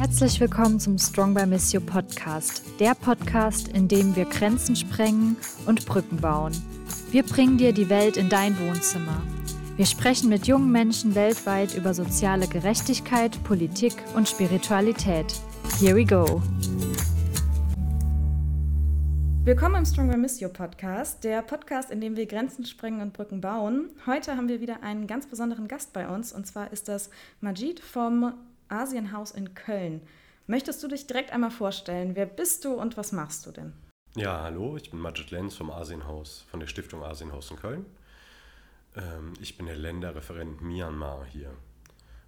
Herzlich willkommen zum Strong by Miss You Podcast, der Podcast, in dem wir Grenzen sprengen und Brücken bauen. Wir bringen dir die Welt in dein Wohnzimmer. Wir sprechen mit jungen Menschen weltweit über soziale Gerechtigkeit, Politik und Spiritualität. Here we go. Willkommen im Strong by Miss You Podcast, der Podcast, in dem wir Grenzen sprengen und Brücken bauen. Heute haben wir wieder einen ganz besonderen Gast bei uns und zwar ist das Majid vom Asienhaus in Köln. Möchtest du dich direkt einmal vorstellen? Wer bist du und was machst du denn? Ja, hallo, ich bin Majid Lenz vom Asienhaus, von der Stiftung Asienhaus in Köln. Ähm, ich bin der Länderreferent Myanmar hier.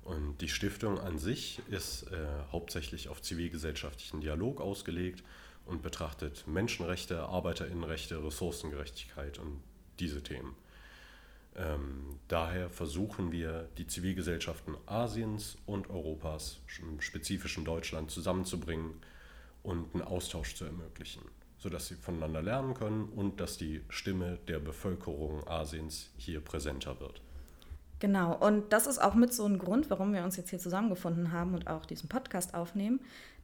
Und die Stiftung an sich ist äh, hauptsächlich auf zivilgesellschaftlichen Dialog ausgelegt und betrachtet Menschenrechte, Arbeiterinnenrechte, Ressourcengerechtigkeit und diese Themen. Ähm, daher versuchen wir, die Zivilgesellschaften Asiens und Europas, im spezifischen Deutschland, zusammenzubringen und einen Austausch zu ermöglichen, sodass sie voneinander lernen können und dass die Stimme der Bevölkerung Asiens hier präsenter wird. Genau, und das ist auch mit so ein Grund, warum wir uns jetzt hier zusammengefunden haben und auch diesen Podcast aufnehmen.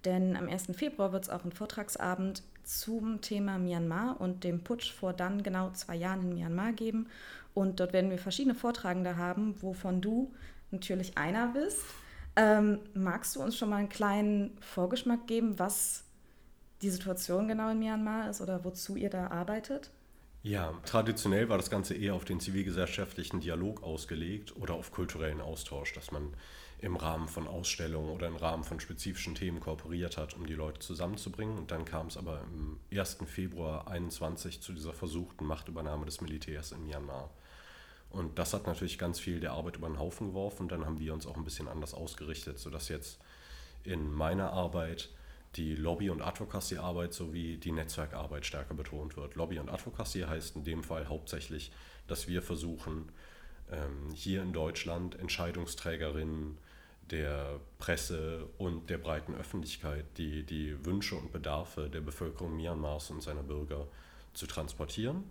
Denn am 1. Februar wird es auch einen Vortragsabend zum Thema Myanmar und dem Putsch vor dann genau zwei Jahren in Myanmar geben. Und dort werden wir verschiedene Vortragende haben, wovon du natürlich einer bist. Ähm, magst du uns schon mal einen kleinen Vorgeschmack geben, was die Situation genau in Myanmar ist oder wozu ihr da arbeitet? Ja, traditionell war das Ganze eher auf den zivilgesellschaftlichen Dialog ausgelegt oder auf kulturellen Austausch, dass man im Rahmen von Ausstellungen oder im Rahmen von spezifischen Themen kooperiert hat, um die Leute zusammenzubringen. Und dann kam es aber im 1. Februar 2021 zu dieser versuchten Machtübernahme des Militärs in Myanmar. Und das hat natürlich ganz viel der Arbeit über den Haufen geworfen. Dann haben wir uns auch ein bisschen anders ausgerichtet, sodass jetzt in meiner Arbeit die Lobby- und Advocacy-Arbeit sowie die Netzwerkarbeit stärker betont wird. Lobby und Advocacy heißt in dem Fall hauptsächlich, dass wir versuchen, ähm, hier in Deutschland Entscheidungsträgerinnen der Presse und der breiten Öffentlichkeit die, die Wünsche und Bedarfe der Bevölkerung Myanmars und seiner Bürger zu transportieren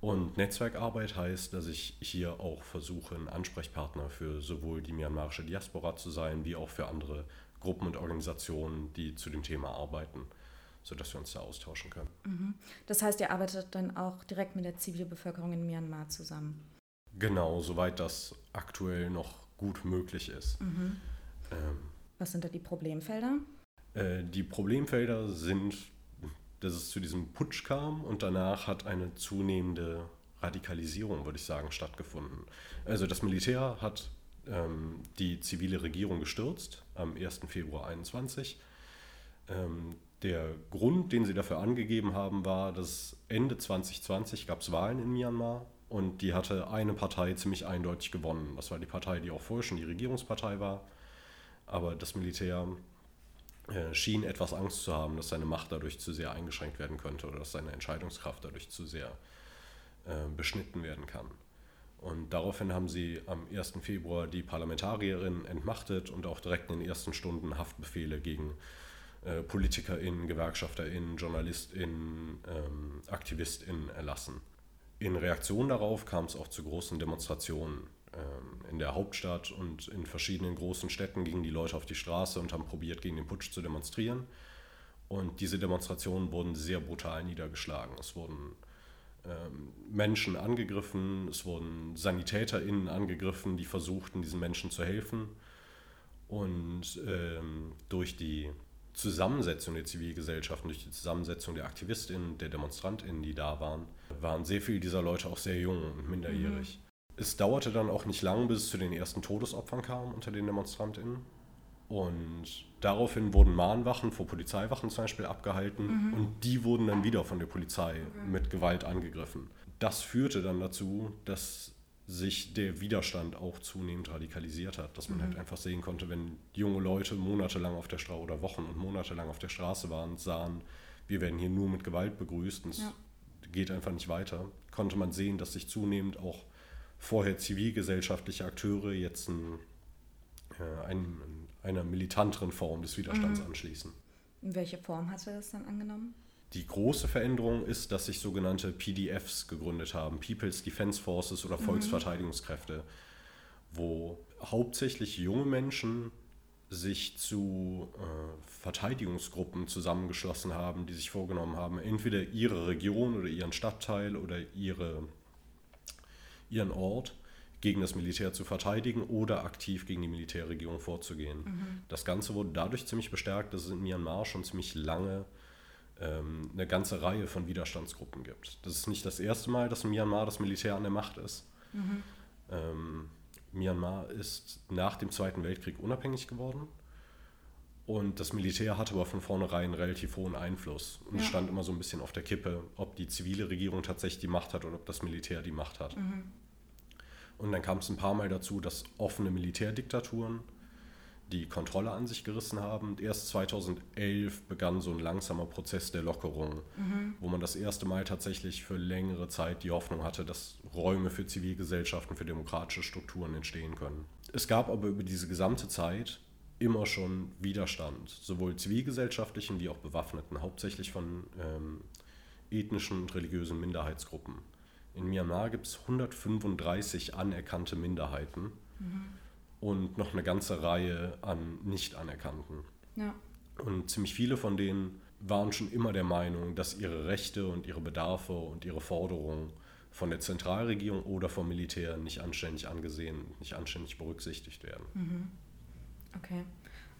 und Netzwerkarbeit heißt, dass ich hier auch versuche, ein Ansprechpartner für sowohl die myanmarische Diaspora zu sein, wie auch für andere Gruppen und Organisationen, die zu dem Thema arbeiten, sodass wir uns da austauschen können. Mhm. Das heißt, ihr arbeitet dann auch direkt mit der Zivilbevölkerung in Myanmar zusammen? Genau, soweit das aktuell noch gut möglich ist. Mhm. Ähm, Was sind da die Problemfelder? Äh, die Problemfelder sind dass es zu diesem Putsch kam und danach hat eine zunehmende Radikalisierung, würde ich sagen, stattgefunden. Also das Militär hat ähm, die zivile Regierung gestürzt am 1. Februar 2021. Ähm, der Grund, den sie dafür angegeben haben, war, dass Ende 2020 gab es Wahlen in Myanmar und die hatte eine Partei ziemlich eindeutig gewonnen. Das war die Partei, die auch vorher schon die Regierungspartei war. Aber das Militär äh, schien etwas Angst zu haben, dass seine Macht dadurch zu sehr eingeschränkt werden könnte oder dass seine Entscheidungskraft dadurch zu sehr äh, beschnitten werden kann. Und daraufhin haben sie am 1. Februar die Parlamentarierin entmachtet und auch direkt in den ersten Stunden Haftbefehle gegen äh, PolitikerInnen, GewerkschafterInnen, JournalistInnen, ähm, AktivistInnen erlassen. In Reaktion darauf kam es auch zu großen Demonstrationen ähm, in der Hauptstadt und in verschiedenen großen Städten gingen die Leute auf die Straße und haben probiert, gegen den Putsch zu demonstrieren. Und diese Demonstrationen wurden sehr brutal niedergeschlagen. Es wurden Menschen angegriffen, es wurden SanitäterInnen angegriffen, die versuchten, diesen Menschen zu helfen. Und ähm, durch die Zusammensetzung der Zivilgesellschaft, durch die Zusammensetzung der AktivistInnen, der DemonstrantInnen, die da waren, waren sehr viele dieser Leute auch sehr jung und minderjährig. Mhm. Es dauerte dann auch nicht lang, bis es zu den ersten Todesopfern kam unter den DemonstrantInnen. Und daraufhin wurden Mahnwachen vor Polizeiwachen zum Beispiel abgehalten mhm. und die wurden dann wieder von der Polizei okay. mit Gewalt angegriffen. Das führte dann dazu, dass sich der Widerstand auch zunehmend radikalisiert hat, dass man halt mhm. halt einfach sehen konnte, wenn junge Leute monatelang auf der Straße oder Wochen und monatelang auf der Straße waren und sahen, wir werden hier nur mit Gewalt begrüßt und ja. es geht einfach nicht weiter, konnte man sehen, dass sich zunehmend auch vorher zivilgesellschaftliche Akteure jetzt ein, äh, ein, einer militanteren Form des Widerstands mhm. anschließen. In welche Form hat er das dann angenommen? Die große Veränderung ist, dass sich sogenannte PDFs gegründet haben, People's Defense Forces oder mhm. Volksverteidigungskräfte, wo hauptsächlich junge Menschen sich zu äh, Verteidigungsgruppen zusammengeschlossen haben, die sich vorgenommen haben, entweder ihre Region oder ihren Stadtteil oder ihre, ihren Ort gegen das Militär zu verteidigen oder aktiv gegen die Militärregierung vorzugehen. Mhm. Das Ganze wurde dadurch ziemlich bestärkt, dass es in Myanmar schon ziemlich lange ähm, eine ganze Reihe von Widerstandsgruppen gibt. Das ist nicht das erste Mal, dass in Myanmar das Militär an der Macht ist. Mhm. Ähm, Myanmar ist nach dem Zweiten Weltkrieg unabhängig geworden. Und das Militär hatte aber von vornherein relativ hohen Einfluss. Und ja. es stand immer so ein bisschen auf der Kippe, ob die zivile Regierung tatsächlich die Macht hat oder ob das Militär die Macht hat. Mhm. Und dann kam es ein paar Mal dazu, dass offene Militärdiktaturen die Kontrolle an sich gerissen haben. Erst 2011 begann so ein langsamer Prozess der Lockerung, mhm. wo man das erste Mal tatsächlich für längere Zeit die Hoffnung hatte, dass Räume für Zivilgesellschaften, für demokratische Strukturen entstehen können. Es gab aber über diese gesamte Zeit immer schon Widerstand, sowohl zivilgesellschaftlichen wie auch bewaffneten, hauptsächlich von ähm, ethnischen und religiösen Minderheitsgruppen. In Myanmar gibt es 135 anerkannte Minderheiten. Mhm und noch eine ganze Reihe an nicht anerkannten. Ja. Und ziemlich viele von denen waren schon immer der Meinung, dass ihre Rechte und ihre Bedarfe und ihre Forderungen von der Zentralregierung oder vom Militär nicht anständig angesehen, nicht anständig berücksichtigt werden. Mhm. Okay.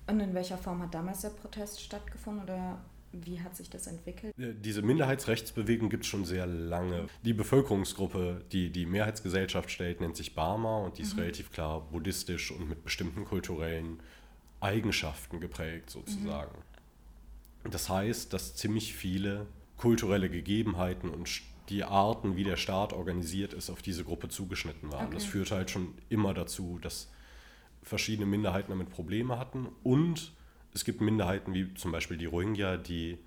Und in welcher Form hat damals der Protest stattgefunden oder wie hat sich das entwickelt? Diese Minderheitsrechtsbewegung gibt es schon sehr lange. Die Bevölkerungsgruppe, die die Mehrheitsgesellschaft stellt, nennt sich Barma und die ist mhm. relativ klar buddhistisch und mit bestimmten kulturellen Eigenschaften geprägt sozusagen. Mhm. Das heißt, dass ziemlich viele kulturelle Gegebenheiten und die Arten, wie der Staat organisiert ist, auf diese Gruppe zugeschnitten waren. Okay. Das führt halt schon immer dazu, dass verschiedene Minderheiten damit Probleme hatten und es gibt Minderheiten wie zum Beispiel die Rohingya, die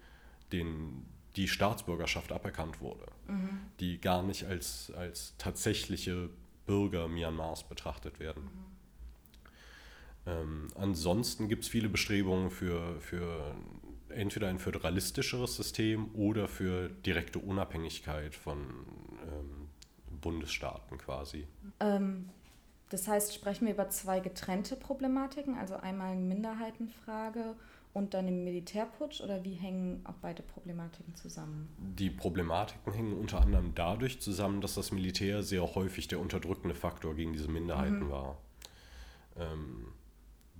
den, die Staatsbürgerschaft aberkannt wurde, mhm. die gar nicht als, als tatsächliche Bürger Myanmars betrachtet werden. Mhm. Ähm, ansonsten gibt es viele Bestrebungen für, für entweder ein föderalistischeres System oder für direkte Unabhängigkeit von ähm, Bundesstaaten quasi. Ähm, das heißt, sprechen wir über zwei getrennte Problematiken, also einmal eine Minderheitenfrage und dann den Militärputsch oder wie hängen auch beide Problematiken zusammen? Die Problematiken hängen unter anderem dadurch zusammen, dass das Militär sehr häufig der unterdrückende Faktor gegen diese Minderheiten mhm. war. Ähm,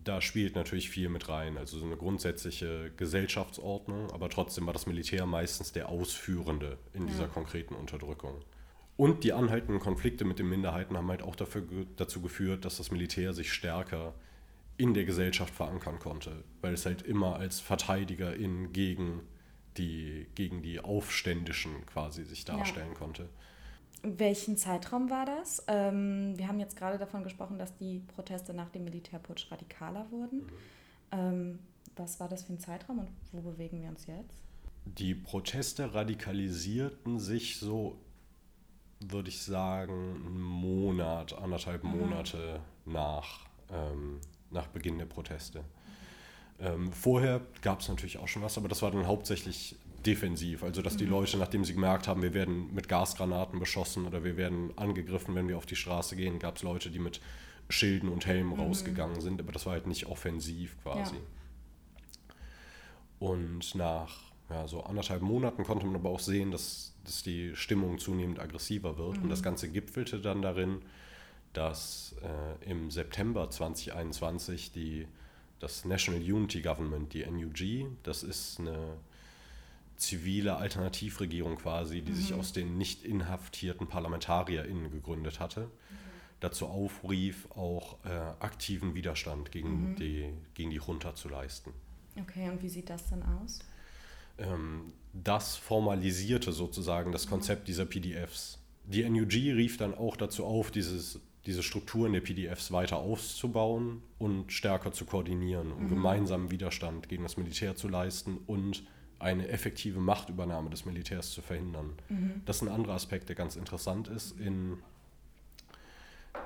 da spielt natürlich viel mit rein, also so eine grundsätzliche Gesellschaftsordnung, aber trotzdem war das Militär meistens der Ausführende in ja. dieser konkreten Unterdrückung. Und die anhaltenden Konflikte mit den Minderheiten haben halt auch dafür, dazu geführt, dass das Militär sich stärker in der Gesellschaft verankern konnte, weil es halt immer als Verteidigerin gegen die, gegen die Aufständischen quasi sich darstellen ja. konnte. Welchen Zeitraum war das? Ähm, wir haben jetzt gerade davon gesprochen, dass die Proteste nach dem Militärputsch radikaler wurden. Mhm. Ähm, was war das für ein Zeitraum und wo bewegen wir uns jetzt? Die Proteste radikalisierten sich so würde ich sagen, einen Monat, anderthalb mhm. Monate nach, ähm, nach Beginn der Proteste. Ähm, vorher gab es natürlich auch schon was, aber das war dann hauptsächlich defensiv. Also, dass die mhm. Leute, nachdem sie gemerkt haben, wir werden mit Gasgranaten beschossen oder wir werden angegriffen, wenn wir auf die Straße gehen, gab es Leute, die mit Schilden und Helmen mhm. rausgegangen sind, aber das war halt nicht offensiv quasi. Ja. Und nach ja, so anderthalb Monaten konnte man aber auch sehen, dass, dass die Stimmung zunehmend aggressiver wird. Mhm. Und das Ganze gipfelte dann darin, dass äh, im September 2021 die, das National Unity Government, die NUG, das ist eine zivile Alternativregierung quasi, die mhm. sich aus den nicht inhaftierten ParlamentarierInnen gegründet hatte, mhm. dazu aufrief, auch äh, aktiven Widerstand gegen, mhm. die, gegen die Junta zu leisten. Okay, und wie sieht das dann aus? Ähm, das formalisierte sozusagen das Konzept dieser PDFs. Die NUG rief dann auch dazu auf, dieses, diese Strukturen der PDFs weiter auszubauen und stärker zu koordinieren, um mhm. gemeinsamen Widerstand gegen das Militär zu leisten und eine effektive Machtübernahme des Militärs zu verhindern. Mhm. Das ist ein anderer Aspekt, der ganz interessant ist in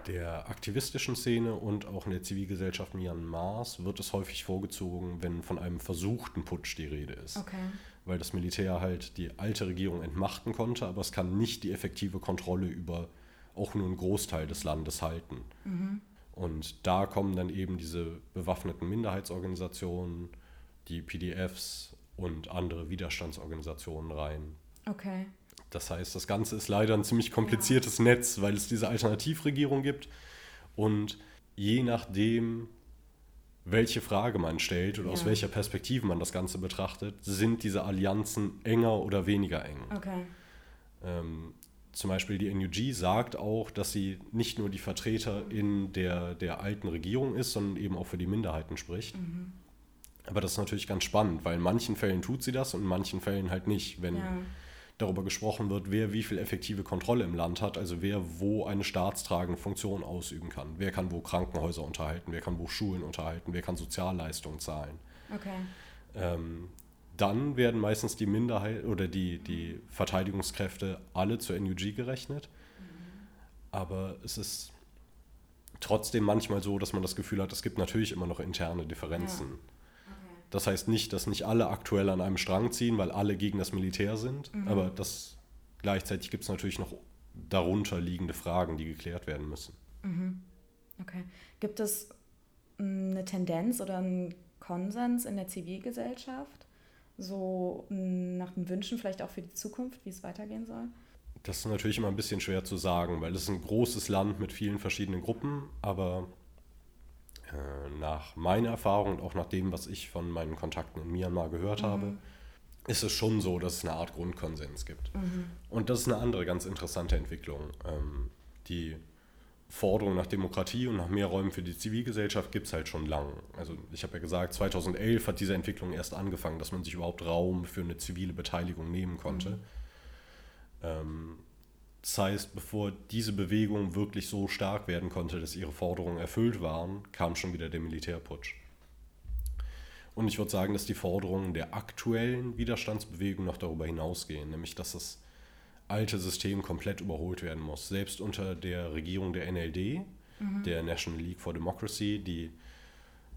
der aktivistischen Szene und auch in der Zivilgesellschaft Myanmars wird es häufig vorgezogen, wenn von einem versuchten Putsch die Rede ist. Okay. Weil das Militär halt die alte Regierung entmachten konnte, aber es kann nicht die effektive Kontrolle über auch nur einen Großteil des Landes halten. Mhm. Und da kommen dann eben diese bewaffneten Minderheitsorganisationen, die PDFs und andere Widerstandsorganisationen rein. Okay. Das heißt, das Ganze ist leider ein ziemlich kompliziertes ja. Netz, weil es diese Alternativregierung gibt. Und je nachdem, welche Frage man stellt oder ja. aus welcher Perspektive man das Ganze betrachtet, sind diese Allianzen enger oder weniger eng. Okay. Ähm, zum Beispiel die NUG sagt auch, dass sie nicht nur die Vertreterin der, der alten Regierung ist, sondern eben auch für die Minderheiten spricht. Mhm. Aber das ist natürlich ganz spannend, weil in manchen Fällen tut sie das und in manchen Fällen halt nicht. Wenn ja darüber gesprochen wird, wer wie viel effektive Kontrolle im Land hat, also wer wo eine staatstragende Funktion ausüben kann. Wer kann wo Krankenhäuser unterhalten, wer kann wo Schulen unterhalten, wer kann Sozialleistungen zahlen. Okay. Ähm, dann werden meistens die Minderheit oder die, die Verteidigungskräfte alle zur NUG gerechnet. Mhm. Aber es ist trotzdem manchmal so, dass man das Gefühl hat, es gibt natürlich immer noch interne Differenzen. Ja. Das heißt nicht, dass nicht alle aktuell an einem Strang ziehen, weil alle gegen das Militär sind, mhm. aber das, gleichzeitig gibt es natürlich noch darunter liegende Fragen, die geklärt werden müssen. Mhm. Okay. Gibt es hm, eine Tendenz oder einen Konsens in der Zivilgesellschaft, so hm, nach den Wünschen vielleicht auch für die Zukunft, wie es weitergehen soll? Das ist natürlich immer ein bisschen schwer zu sagen, weil es ist ein großes Land mit vielen verschiedenen Gruppen, aber nach meiner Erfahrung und auch nach dem, was ich von meinen Kontakten in Myanmar gehört mhm. habe, ist es schon so, dass es eine Art Grundkonsens gibt. Mhm. Und das ist eine andere ganz interessante Entwicklung. Ähm, die Forderung nach Demokratie und nach mehr Räumen für die Zivilgesellschaft gibt es halt schon lang. Also ich habe ja gesagt, 2011 hat diese Entwicklung erst angefangen, dass man sich überhaupt Raum für eine zivile Beteiligung nehmen konnte. Mhm. Das heißt, bevor diese Bewegung wirklich so stark werden konnte, dass ihre Forderungen erfüllt waren, kam schon wieder der Militärputsch. Und ich würde sagen, dass die Forderungen der aktuellen Widerstandsbewegung noch darüber hinausgehen, nämlich dass das alte System komplett überholt werden muss. Selbst unter der Regierung der NLD, mhm. der National League for Democracy, die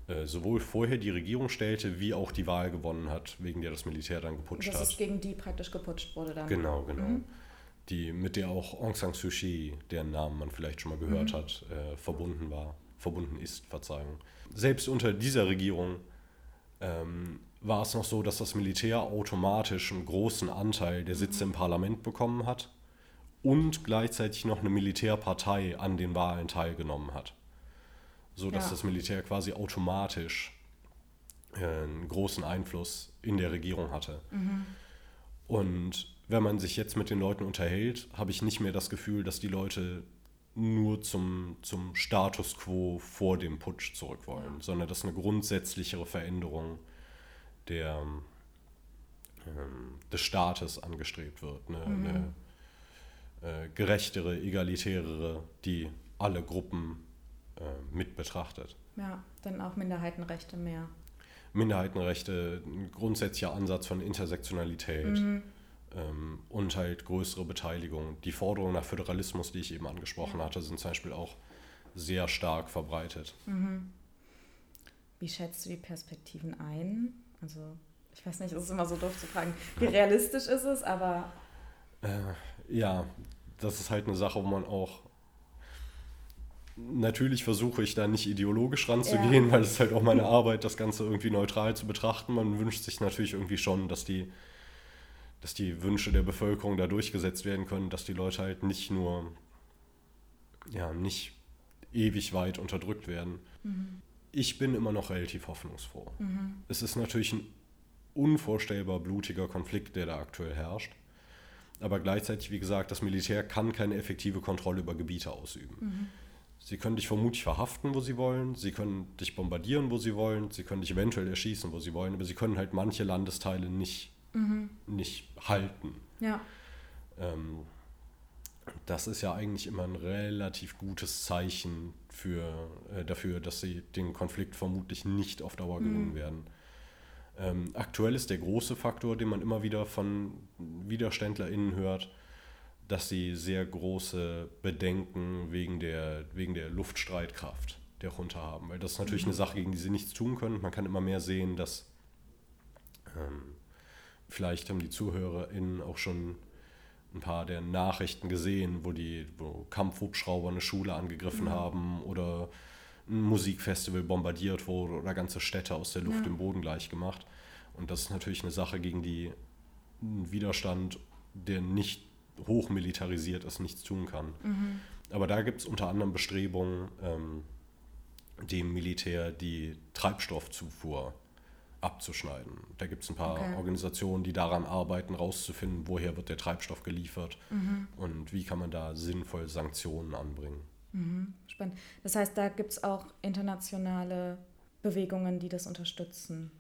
äh, sowohl vorher die Regierung stellte, wie auch die Wahl gewonnen hat, wegen der das Militär dann geputscht das hat. Dass gegen die praktisch geputscht wurde dann. Genau, genau. Mhm die, mit der auch Aung San Suu Kyi, deren Namen man vielleicht schon mal gehört mhm. hat, äh, verbunden war, verbunden ist, Verzeihung. Selbst unter dieser Regierung ähm, war es noch so, dass das Militär automatisch einen großen Anteil der Sitze mhm. im Parlament bekommen hat und gleichzeitig noch eine Militärpartei an den Wahlen teilgenommen hat. So dass ja. das Militär quasi automatisch äh, einen großen Einfluss in der Regierung hatte. Mhm. Und wenn man sich jetzt mit den Leuten unterhält, habe ich nicht mehr das Gefühl, dass die Leute nur zum, zum Status quo vor dem Putsch zurück wollen, sondern dass eine grundsätzlichere Veränderung der, ähm, des Staates angestrebt wird. Eine, mhm. eine äh, gerechtere, egalitärere, die alle Gruppen äh, mit betrachtet. Ja, dann auch Minderheitenrechte mehr. Minderheitenrechte, ein grundsätzlicher Ansatz von Intersektionalität. Mhm und halt größere Beteiligung. Die Forderungen nach Föderalismus, die ich eben angesprochen hatte, sind zum Beispiel auch sehr stark verbreitet. Mhm. Wie schätzt du die Perspektiven ein? Also, ich weiß nicht, es ist immer so doof zu fragen, wie realistisch ist es, aber. Äh, ja, das ist halt eine Sache, wo man auch. Natürlich versuche ich da nicht ideologisch ranzugehen, ja. weil es ist halt auch meine Arbeit, das Ganze irgendwie neutral zu betrachten. Man wünscht sich natürlich irgendwie schon, dass die dass die Wünsche der Bevölkerung da durchgesetzt werden können, dass die Leute halt nicht nur, ja, nicht ewig weit unterdrückt werden. Mhm. Ich bin immer noch relativ hoffnungsfroh. Mhm. Es ist natürlich ein unvorstellbar blutiger Konflikt, der da aktuell herrscht. Aber gleichzeitig, wie gesagt, das Militär kann keine effektive Kontrolle über Gebiete ausüben. Mhm. Sie können dich vermutlich verhaften, wo sie wollen, sie können dich bombardieren, wo sie wollen, sie können dich eventuell erschießen, wo sie wollen, aber sie können halt manche Landesteile nicht mhm. nicht halten. Ja. Ähm, das ist ja eigentlich immer ein relativ gutes Zeichen für, äh, dafür, dass sie den Konflikt vermutlich nicht auf Dauer gewinnen mhm. werden. Ähm, aktuell ist der große Faktor, den man immer wieder von WiderständlerInnen hört, dass sie sehr große Bedenken wegen der, wegen der Luftstreitkraft der Junta haben. Weil das ist natürlich mhm. eine Sache, gegen die sie nichts tun können. Man kann immer mehr sehen, dass ähm, vielleicht haben die ZuhörerInnen auch schon ein paar der Nachrichten gesehen, wo die wo Kampfhubschrauber eine Schule angegriffen mhm. haben oder ein Musikfestival bombardiert wurde oder ganze Städte aus der Luft Ja. dem Boden gleich gemacht. Und das ist natürlich eine Sache, gegen die ein Widerstand, der nicht hochmilitarisiert ist, nichts tun kann. Mhm. Aber da gibt es unter anderem Bestrebungen, ähm, dem Militär die Treibstoffzufuhr abzuschneiden. Da gibt es ein paar Okay. Organisationen, die daran arbeiten, rauszufinden, woher wird der Treibstoff geliefert Mhm. und wie kann man da sinnvoll Sanktionen anbringen. Mhm. Spannend. Das heißt, da gibt es auch internationale Bewegungen, die das unterstützen,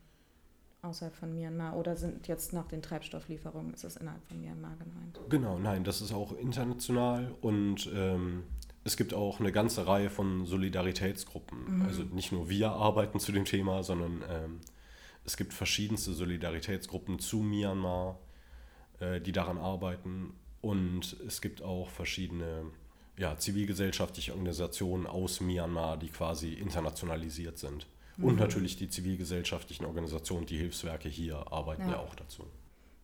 außerhalb von Myanmar. Oder sind jetzt nach den Treibstofflieferungen, ist es innerhalb von Myanmar gemeint? Genau, nein, das ist auch international und ähm, es gibt auch eine ganze Reihe von Solidaritätsgruppen. Also nicht nur wir arbeiten zu dem Thema, sondern ähm, es gibt verschiedenste Solidaritätsgruppen zu Myanmar, äh, die daran arbeiten und es gibt auch verschiedene ja, zivilgesellschaftliche Organisationen aus Myanmar, die quasi internationalisiert sind. Und natürlich die zivilgesellschaftlichen Organisationen, die Hilfswerke hier arbeiten ja, Ja. auch dazu.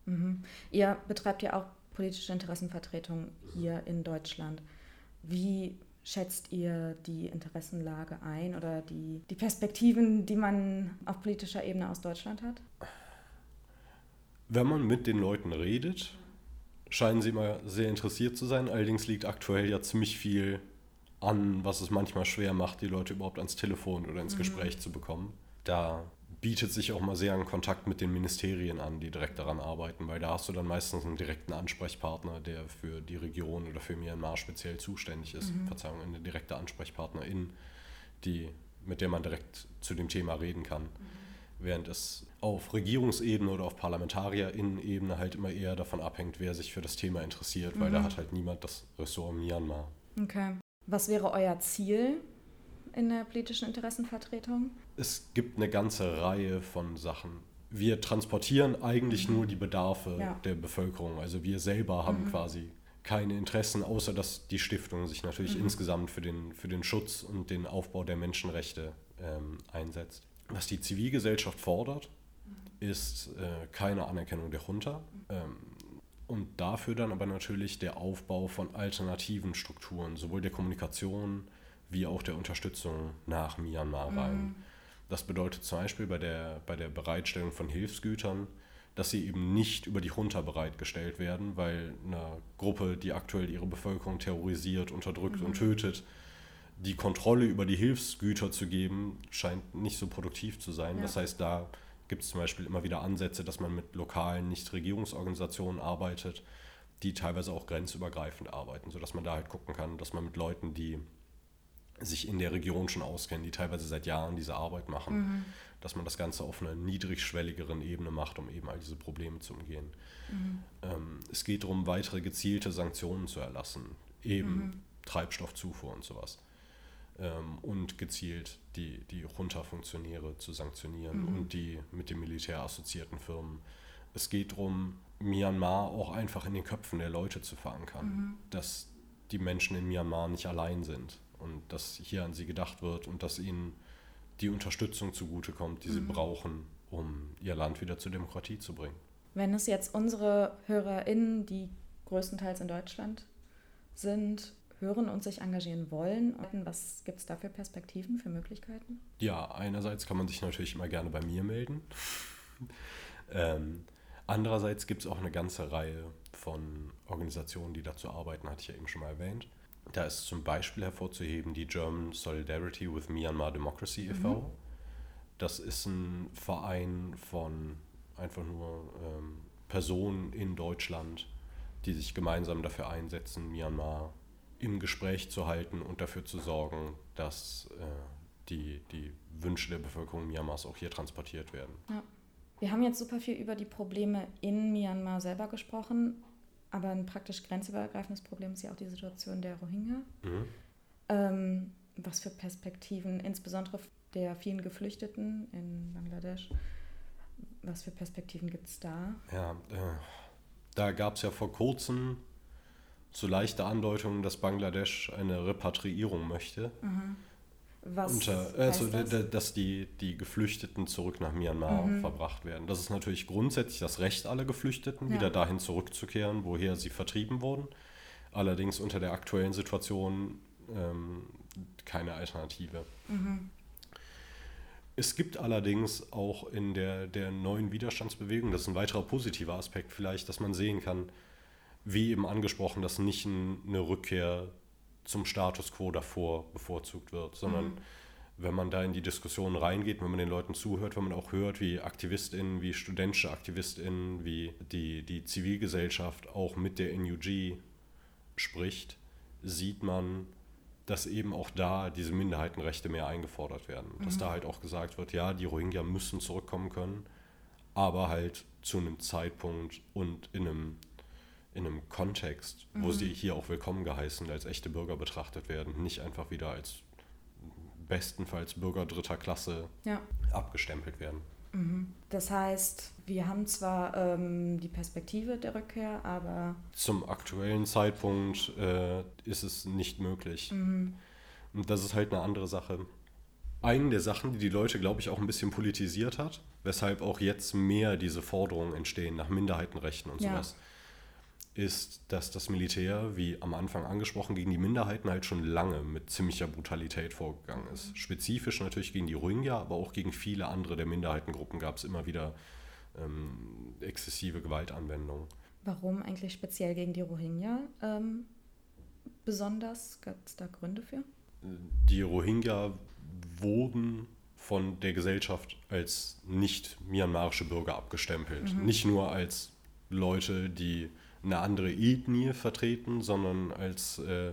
Mhm. Ihr betreibt ja auch politische Interessenvertretung hier in Deutschland. Wie schätzt ihr die Interessenlage ein oder die, die Perspektiven, die man auf politischer Ebene aus Deutschland hat? Wenn man mit den Leuten redet, scheinen sie immer sehr interessiert zu sein. Allerdings liegt aktuell ja ziemlich viel an, was es manchmal schwer macht, die Leute überhaupt ans Telefon oder ins Gespräch zu bekommen. Da bietet sich auch mal sehr ein Kontakt mit den Ministerien an, die direkt daran arbeiten, weil da hast du dann meistens einen direkten Ansprechpartner, der für die Region oder für Myanmar speziell zuständig ist. Verzeihung, eine direkte Ansprechpartnerin, die, mit der man direkt zu dem Thema reden kann. Während es auf Regierungsebene oder auf Parlamentarierinnen-Ebene halt immer eher davon abhängt, wer sich für das Thema interessiert, weil da hat halt niemand das Ressort Myanmar. Okay. Was wäre euer Ziel in der politischen Interessenvertretung? Es gibt eine ganze Reihe von Sachen. Wir transportieren eigentlich nur die Bedarfe Ja. der Bevölkerung. Also wir selber haben quasi keine Interessen, außer dass die Stiftung sich natürlich insgesamt für den, für den Schutz und den Aufbau der Menschenrechte ähm, einsetzt. Was die Zivilgesellschaft fordert, ist äh, keine Anerkennung der Junta. Ähm, und dafür dann aber natürlich der Aufbau von alternativen Strukturen, sowohl der Kommunikation wie auch der Unterstützung nach Myanmar rein. Das bedeutet zum Beispiel bei der, bei der Bereitstellung von Hilfsgütern, dass sie eben nicht über die Junta bereitgestellt werden, weil eine Gruppe, die aktuell ihre Bevölkerung terrorisiert, unterdrückt und tötet, die Kontrolle über die Hilfsgüter zu geben, scheint nicht so produktiv zu sein. Ja. Das heißt, da gibt es zum Beispiel immer wieder Ansätze, dass man mit lokalen Nichtregierungsorganisationen arbeitet, die teilweise auch grenzübergreifend arbeiten, sodass man da halt gucken kann, dass man mit Leuten, die sich in der Region schon auskennen, die teilweise seit Jahren diese Arbeit machen, dass man das Ganze auf einer niedrigschwelligeren Ebene macht, um eben all diese Probleme zu umgehen. Ähm, es geht darum, weitere gezielte Sanktionen zu erlassen, eben Treibstoffzufuhr und sowas. Ähm, und gezielt die, die Junta-Funktionäre zu sanktionieren und die mit dem Militär assoziierten Firmen. Es geht darum, Myanmar auch einfach in den Köpfen der Leute zu verankern, dass die Menschen in Myanmar nicht allein sind und dass hier an sie gedacht wird und dass ihnen die Unterstützung zugutekommt, die sie brauchen, um ihr Land wieder zur Demokratie zu bringen. Wenn es jetzt unsere HörerInnen, die größtenteils in Deutschland sind, hören und sich engagieren wollen, was gibt es da für Perspektiven, für Möglichkeiten? Ja, einerseits kann man sich natürlich immer gerne bei mir melden. ähm, andererseits gibt es auch eine ganze Reihe von Organisationen, die dazu arbeiten, hatte ich ja eben schon mal erwähnt. Da ist zum Beispiel hervorzuheben die German Solidarity with Myanmar Democracy e.V. Das ist ein Verein von einfach nur ähm, Personen in Deutschland, die sich gemeinsam dafür einsetzen, Myanmar im Gespräch zu halten und dafür zu sorgen, dass äh, die, die Wünsche der Bevölkerung Myanmars auch hier transportiert werden. Ja. Wir haben jetzt super viel über die Probleme in Myanmar selber gesprochen, aber ein praktisch grenzübergreifendes Problem ist ja auch die Situation der Rohingya. Mhm. Ähm, was für Perspektiven, insbesondere der vielen Geflüchteten in Bangladesch, was für Perspektiven gibt es da? Ja, äh, da gab es ja vor kurzem so leichte Andeutungen, dass Bangladesch eine Repatriierung möchte. Was Unter, also, das? dass die, die Geflüchteten zurück nach Myanmar Mhm. verbracht werden. Das ist natürlich grundsätzlich das Recht aller Geflüchteten, Ja. wieder dahin zurückzukehren, woher sie vertrieben wurden. Allerdings unter der aktuellen Situation ähm, keine Alternative. Mhm. Es gibt allerdings auch in der, der neuen Widerstandsbewegung, das ist ein weiterer positiver Aspekt vielleicht, dass man sehen kann, wie eben angesprochen, dass nicht ein, eine Rückkehr zum Status quo davor bevorzugt wird, sondern mhm. wenn man da in die Diskussion reingeht, wenn man den Leuten zuhört, wenn man auch hört, wie AktivistInnen, wie studentische AktivistInnen, wie die, die Zivilgesellschaft auch mit der NUG spricht, sieht man, dass eben auch da diese Minderheitenrechte mehr eingefordert werden. Mhm. Dass da halt auch gesagt wird, ja, die Rohingya müssen zurückkommen können, aber halt zu einem Zeitpunkt und in einem, in einem Kontext, mhm. wo sie hier auch willkommen geheißen, als echte Bürger betrachtet werden, nicht einfach wieder als bestenfalls Bürger dritter Klasse ja. abgestempelt werden. Mhm. Das heißt, wir haben zwar ähm, die Perspektive der Rückkehr, aber... Zum aktuellen Zeitpunkt äh, ist es nicht möglich. Mhm. Und das ist halt eine andere Sache. Eine der Sachen, die die Leute, glaube ich, auch ein bisschen politisiert hat, weshalb auch jetzt mehr diese Forderungen entstehen nach Minderheitenrechten und ja. sowas, ist, dass das Militär, wie am Anfang angesprochen, gegen die Minderheiten halt schon lange mit ziemlicher Brutalität vorgegangen ist. Spezifisch natürlich gegen die Rohingya, aber auch gegen viele andere der Minderheitengruppen gab es immer wieder ähm, exzessive Gewaltanwendungen. Warum eigentlich speziell gegen die Rohingya ähm, besonders? Gab es da Gründe für? Die Rohingya wurden von der Gesellschaft als nicht myanmarische Bürger abgestempelt. Mhm. Nicht nur als Leute, die eine andere Ethnie vertreten, sondern als äh,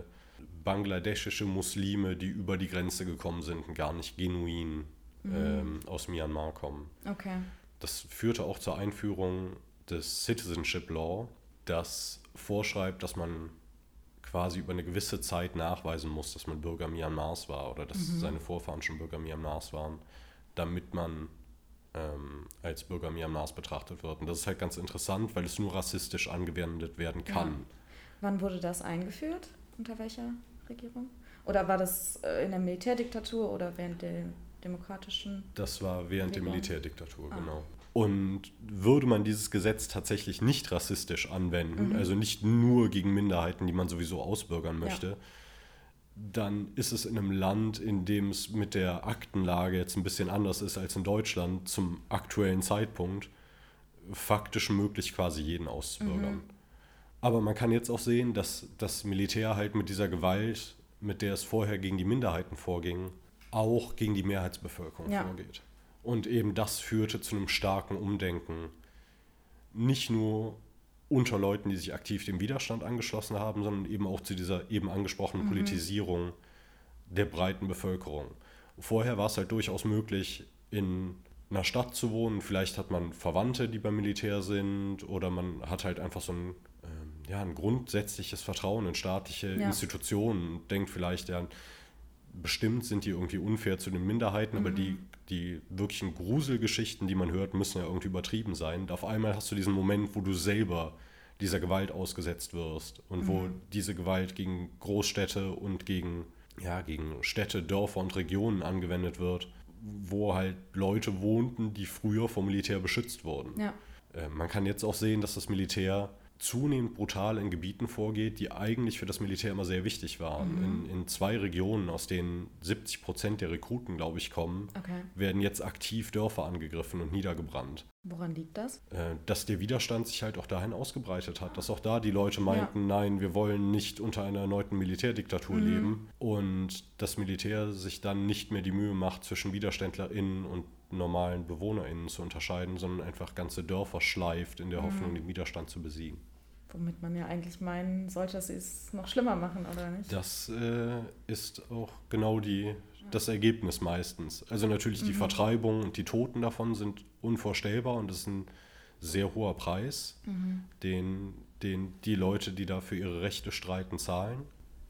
bangladeschische Muslime, die über die Grenze gekommen sind und gar nicht genuin mhm. ähm, aus Myanmar kommen. Okay. Das führte auch zur Einführung des Citizenship Law, das vorschreibt, dass man quasi über eine gewisse Zeit nachweisen muss, dass man Bürger Myanmars war oder dass mhm. seine Vorfahren schon Bürger Myanmars waren, damit man ähm, als Bürger Myanmars betrachtet wird. Und das ist halt ganz interessant, weil es nur rassistisch angewendet werden kann. Ja. Wann wurde das eingeführt? Unter welcher Regierung? Oder war das äh, in der Militärdiktatur oder während der demokratischen? Das war während Regierung? der Militärdiktatur, ah. genau. Und würde man dieses Gesetz tatsächlich nicht rassistisch anwenden, mhm. also nicht nur gegen Minderheiten, die man sowieso ausbürgern möchte, ja dann ist es in einem Land, in dem es mit der Aktenlage jetzt ein bisschen anders ist als in Deutschland zum aktuellen Zeitpunkt, faktisch möglich, quasi jeden auszubürgern. Mhm. Aber man kann jetzt auch sehen, dass das Militär halt mit dieser Gewalt, mit der es vorher gegen die Minderheiten vorging, auch gegen die Mehrheitsbevölkerung ja. vorgeht. Und eben das führte zu einem starken Umdenken. Nicht nur unter Leuten, die sich aktiv dem Widerstand angeschlossen haben, sondern eben auch zu dieser eben angesprochenen mhm. Politisierung der breiten Bevölkerung. Vorher war es halt durchaus möglich, in einer Stadt zu wohnen. Vielleicht hat man Verwandte, die beim Militär sind, oder man hat halt einfach so ein, ähm, ja, ein grundsätzliches Vertrauen in staatliche ja. Institutionen und denkt vielleicht, ja, bestimmt sind die irgendwie unfair zu den Minderheiten, mhm. aber die, die wirklichen Gruselgeschichten, die man hört, müssen ja irgendwie übertrieben sein. Und auf einmal hast du diesen Moment, wo du selber dieser Gewalt ausgesetzt wirst und mhm. wo diese Gewalt gegen Großstädte und gegen, ja, gegen Städte, Dörfer und Regionen angewendet wird, wo halt Leute wohnten, die früher vom Militär beschützt wurden. Ja. Äh, man kann jetzt auch sehen, dass das Militär zunehmend brutal in Gebieten vorgeht, die eigentlich für das Militär immer sehr wichtig waren. Mhm. In, in, zwei Regionen, aus denen 70 Prozent der Rekruten, glaube ich, kommen, okay. werden jetzt aktiv Dörfer angegriffen und niedergebrannt. Woran liegt das? Äh, dass der Widerstand sich halt auch dahin ausgebreitet hat, dass auch da die Leute meinten, ja. nein, wir wollen nicht unter einer erneuten Militärdiktatur mhm. leben und das Militär sich dann nicht mehr die Mühe macht, zwischen WiderständlerInnen und normalen BewohnerInnen zu unterscheiden, sondern einfach ganze Dörfer schleift in der mhm. Hoffnung, den Widerstand zu besiegen. Womit man ja eigentlich meinen sollte, dass sie es noch schlimmer machen, oder nicht? Das äh, ist auch genau die, das Ergebnis meistens. Also natürlich mhm. die Vertreibung und die Toten davon sind unvorstellbar und das ist ein sehr hoher Preis, mhm. den, den die Leute, die da für ihre Rechte streiten, zahlen.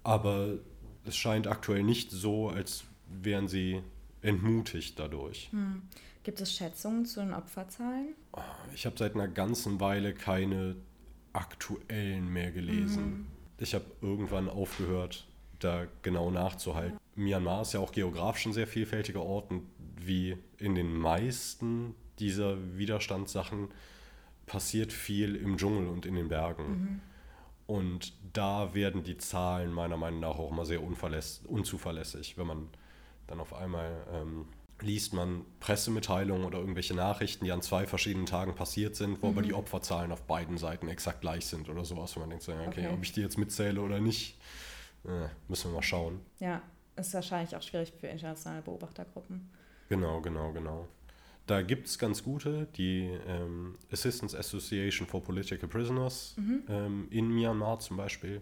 Aber es scheint aktuell nicht so, als wären sie entmutigt dadurch. Mhm. Gibt es Schätzungen zu den Opferzahlen? Ich habe seit einer ganzen Weile keine aktuellen mehr gelesen. Mhm. Ich habe irgendwann aufgehört, da genau nachzuhalten. Myanmar ist ja auch geografisch ein sehr vielfältiger Ort und wie in den meisten dieser Widerstandssachen passiert viel im Dschungel und in den Bergen. Mhm. Und da werden die Zahlen meiner Meinung nach auch immer sehr unzuverlässig, wenn man dann auf einmal ähm, liest man Pressemitteilungen oder irgendwelche Nachrichten, die an zwei verschiedenen Tagen passiert sind, wo mhm. aber die Opferzahlen auf beiden Seiten exakt gleich sind oder sowas. Und man denkt so, okay, okay. ob ich die jetzt mitzähle oder nicht, äh, müssen wir mal schauen. Ja, ist wahrscheinlich auch schwierig für internationale Beobachtergruppen. Genau, genau, genau. Da gibt es ganz gute, die ähm, Assistance Association for Political Prisoners mhm. ähm, in Myanmar zum Beispiel,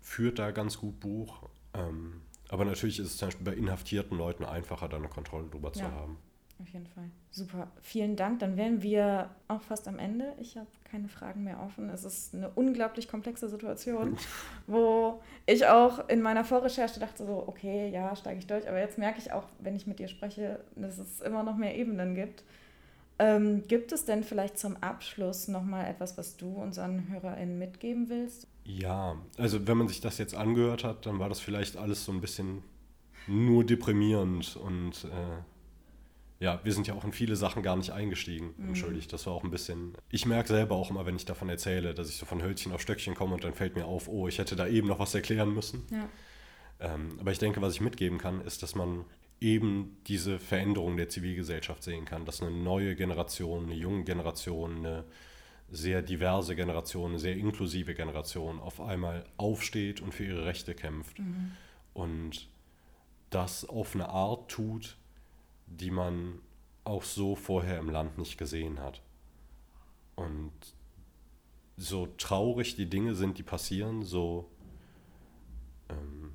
führt da ganz gut Buch. Ähm, aber natürlich ist es zum Beispiel bei inhaftierten Leuten einfacher, da eine Kontrolle drüber ja, zu haben. Auf jeden Fall. Super. Vielen Dank. Dann wären wir auch fast am Ende. Ich habe keine Fragen mehr offen. Es ist eine unglaublich komplexe Situation, wo ich auch in meiner Vorrecherche dachte so, okay, ja, steige ich durch. Aber jetzt merke ich auch, wenn ich mit dir spreche, dass es immer noch mehr Ebenen gibt. Ähm, gibt es denn vielleicht zum Abschluss nochmal etwas, was du unseren HörerInnen mitgeben willst? Ja, also wenn man sich das jetzt angehört hat, dann war das vielleicht alles so ein bisschen nur deprimierend und äh, ja, wir sind ja auch in viele Sachen gar nicht eingestiegen. Mhm. Entschuldigt, das war auch ein bisschen. Ich merke selber auch immer, wenn ich davon erzähle, dass ich so von Hölzchen auf Stöckchen komme und dann fällt mir auf, oh, ich hätte da eben noch was erklären müssen. Ja. Ähm, aber ich denke, was ich mitgeben kann, ist, dass man eben diese Veränderung der Zivilgesellschaft sehen kann, dass eine neue Generation, eine junge Generation, eine sehr diverse Generation, sehr inklusive Generation auf einmal aufsteht und für ihre Rechte kämpft. Mhm. Und das auf eine Art tut, die man auch so vorher im Land nicht gesehen hat. Und so traurig die Dinge sind, die passieren, so, ähm,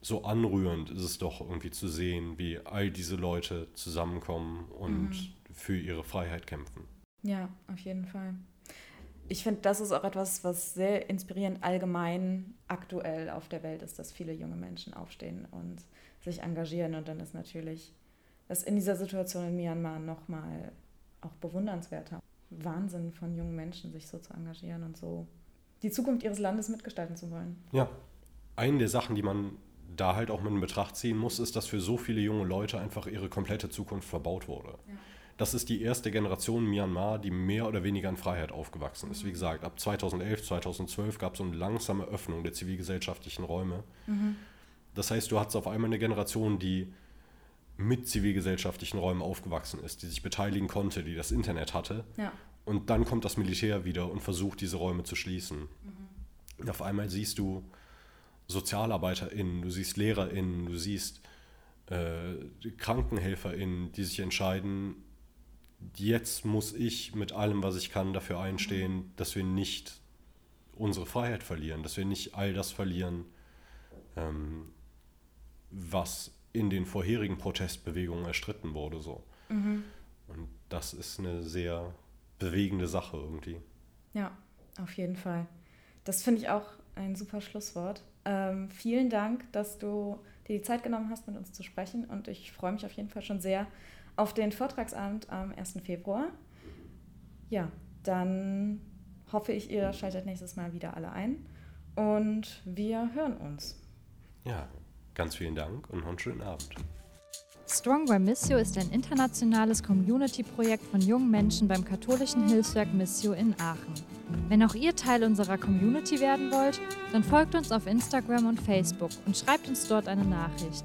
so anrührend ist es doch irgendwie zu sehen, wie all diese Leute zusammenkommen und mhm. für ihre Freiheit kämpfen. Ja, auf jeden Fall ich finde, das ist auch etwas, was sehr inspirierend allgemein aktuell auf der Welt ist, dass viele junge Menschen aufstehen und sich engagieren. Und dann ist natürlich das in dieser Situation in Myanmar nochmal auch bewundernswerter. Wahnsinn von jungen Menschen, sich so zu engagieren und so die Zukunft ihres Landes mitgestalten zu wollen. Ja, eine der Sachen, die man da halt auch mit in Betracht ziehen muss, ist, dass für so viele junge Leute einfach ihre komplette Zukunft verbaut wurde. Ja das ist die erste Generation Myanmar, die mehr oder weniger in Freiheit aufgewachsen ist. Wie gesagt, ab 2011, 2012 gab es so eine langsame Öffnung der zivilgesellschaftlichen Räume. Mhm. Das heißt, du hattest auf einmal eine Generation, die mit zivilgesellschaftlichen Räumen aufgewachsen ist, die sich beteiligen konnte, die das Internet hatte. Ja. Und dann kommt das Militär wieder und versucht, diese Räume zu schließen. Mhm. Und auf einmal siehst du SozialarbeiterInnen, du siehst LehrerInnen, du siehst äh, KrankenhelferInnen, die sich entscheiden, jetzt muss ich mit allem, was ich kann, dafür einstehen, dass wir nicht unsere Freiheit verlieren, dass wir nicht all das verlieren, ähm, was in den vorherigen Protestbewegungen erstritten wurde. So. Mhm. Und das ist eine sehr bewegende Sache irgendwie. Ja, auf jeden Fall. Das finde ich auch ein super Schlusswort. Ähm, vielen Dank, dass du dir die Zeit genommen hast, mit uns zu sprechen. Und ich freue mich auf jeden Fall schon sehr auf den Vortragsabend am 1. Februar. Ja, dann hoffe ich, ihr schaltet nächstes Mal wieder alle ein und wir hören uns. Ja, ganz vielen Dank und noch einen schönen Abend. Strong by Missio ist ein internationales Community-Projekt von jungen Menschen beim katholischen Hilfswerk Missio in Aachen. Wenn auch ihr Teil unserer Community werden wollt, dann folgt uns auf Instagram und Facebook und schreibt uns dort eine Nachricht.